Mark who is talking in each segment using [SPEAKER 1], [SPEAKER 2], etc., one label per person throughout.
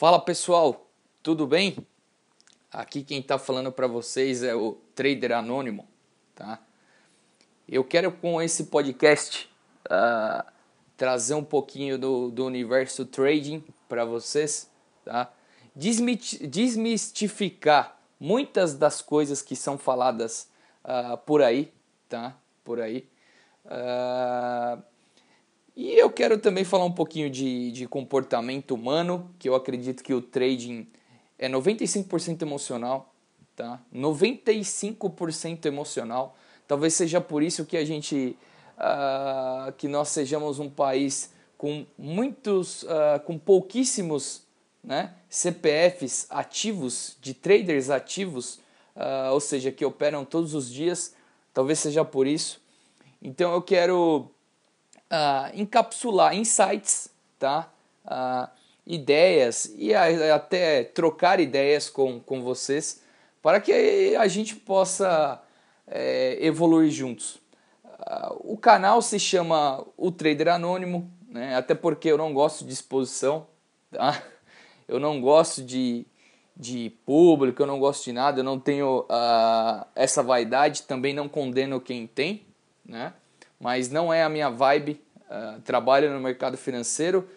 [SPEAKER 1] Fala pessoal, tudo bem? Aqui quem está falando para vocês é o Trader Anônimo, tá? Eu quero com esse podcast uh, trazer um pouquinho do, do universo trading para vocês, tá? Desmistificar muitas das coisas que são faladas uh, por aí, tá? Por aí. Uh, e eu quero também falar um pouquinho de, de comportamento humano, que eu acredito que o trading é 95% emocional, tá? 95% emocional. Talvez seja por isso que a gente, uh, que nós sejamos um país com muitos, uh, com pouquíssimos né, CPFs ativos, de traders ativos, uh, ou seja, que operam todos os dias. Talvez seja por isso. Então eu quero uh, encapsular insights, tá? Uh, ideias e até trocar ideias com, com vocês para que a gente possa é, evoluir juntos. Uh, o canal se chama O Trader Anônimo, né? até porque eu não gosto de exposição, tá? eu não gosto de, de público, eu não gosto de nada, eu não tenho uh, essa vaidade, também não condeno quem tem, né? mas não é a minha vibe. Uh, trabalho no mercado financeiro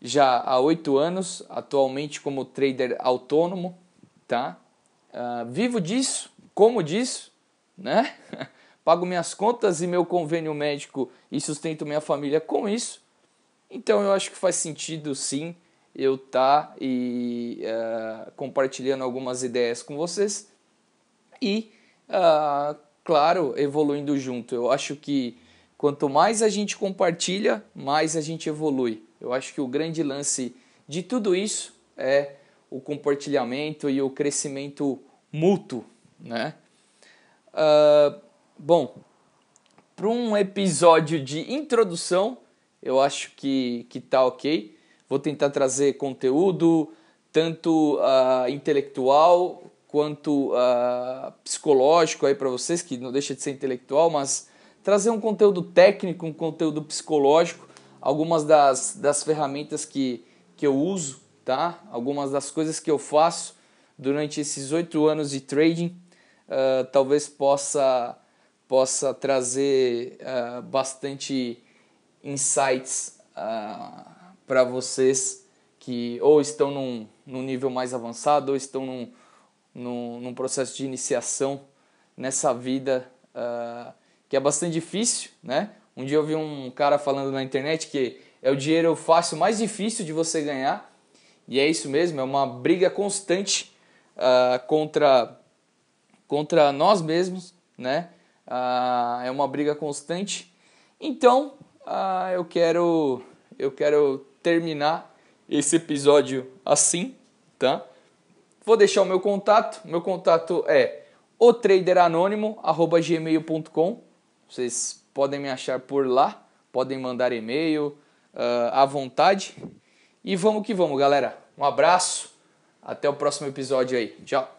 [SPEAKER 1] já há oito anos, atualmente como trader autônomo, tá? Uh, vivo disso, como disso, né? Pago minhas contas e meu convênio médico e sustento minha família com isso. Então eu acho que faz sentido sim eu estar tá e uh, compartilhando algumas ideias com vocês e uh, claro, evoluindo junto. Eu acho que quanto mais a gente compartilha, mais a gente evolui. Eu acho que o grande lance de tudo isso é o compartilhamento e o crescimento mútuo, né? Uh, bom, para um episódio de introdução, eu acho que, que tá ok. Vou tentar trazer conteúdo tanto uh, intelectual quanto uh, psicológico aí para vocês, que não deixa de ser intelectual, mas trazer um conteúdo técnico, um conteúdo psicológico, algumas das, das ferramentas que, que eu uso, tá? Algumas das coisas que eu faço durante esses oito anos de trading, uh, talvez possa possa trazer uh, bastante insights uh, para vocês que ou estão num, num nível mais avançado ou estão num, num, num processo de iniciação nessa vida uh, que é bastante difícil, né? Um dia eu vi um cara falando na internet que é o dinheiro fácil mais difícil de você ganhar e é isso mesmo, é uma briga constante uh, contra contra nós mesmos, né? Uh, é uma briga constante. Então, eu quero eu quero terminar esse episódio assim, tá? Vou deixar o meu contato. Meu contato é otraderanônimo@gmail.com. Vocês podem me achar por lá, podem mandar e-mail uh, à vontade. E vamos que vamos, galera. Um abraço. Até o próximo episódio aí. Tchau.